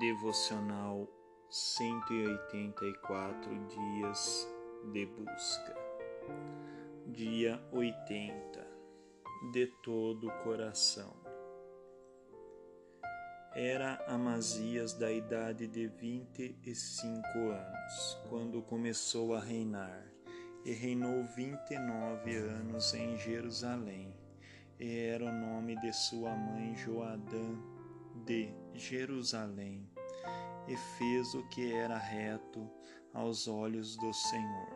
Devocional 184 Dias de Busca. Dia 80 De todo o coração. Era Amazias da idade de 25 anos, quando começou a reinar, e reinou 29 anos em Jerusalém, e era o nome de sua mãe Joadã de Jerusalém e fez o que era reto aos olhos do Senhor,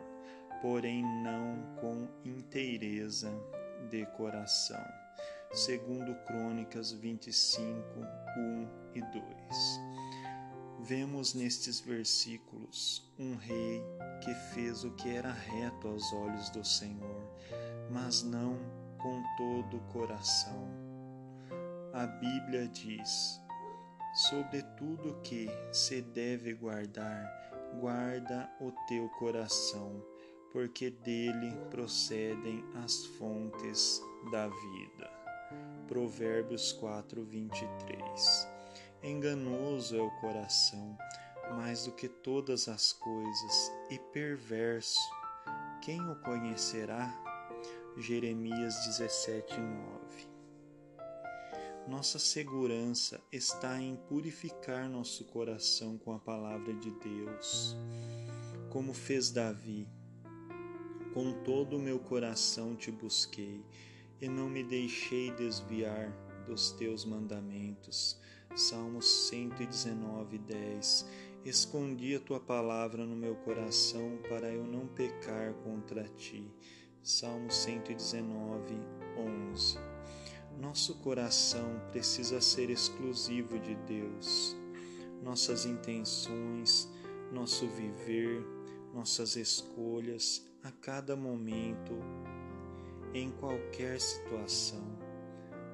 porém não com inteireza de coração. Segundo Crônicas 25, 1 e 2. Vemos nestes versículos um rei que fez o que era reto aos olhos do Senhor, mas não com todo o coração a Bíblia diz: sobre tudo que se deve guardar, guarda o teu coração, porque dele procedem as fontes da vida. Provérbios 4, 23. Enganoso é o coração, mais do que todas as coisas, e perverso. Quem o conhecerá? Jeremias 17, 9. Nossa segurança está em purificar nosso coração com a palavra de Deus, como fez Davi. Com todo o meu coração te busquei e não me deixei desviar dos teus mandamentos. Salmos 119, 10. Escondi a tua palavra no meu coração para eu não pecar contra ti. Salmo 119, 11. Nosso coração precisa ser exclusivo de Deus. Nossas intenções, nosso viver, nossas escolhas a cada momento, em qualquer situação.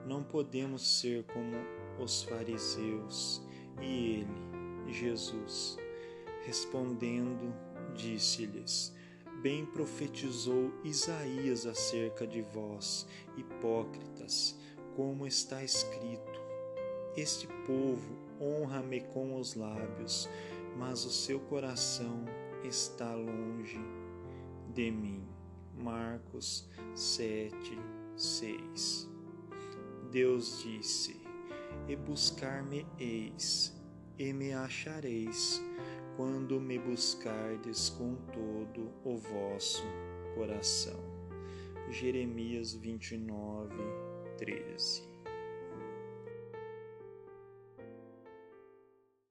Não podemos ser como os fariseus. E ele, Jesus, respondendo, disse-lhes: Bem profetizou Isaías acerca de vós, hipócritas como está escrito: Este povo honra-me com os lábios, mas o seu coração está longe de mim. Marcos 7, 6 Deus disse: E buscar-me-eis, e me achareis, quando me buscardes com todo o vosso coração. Jeremias 29, 13.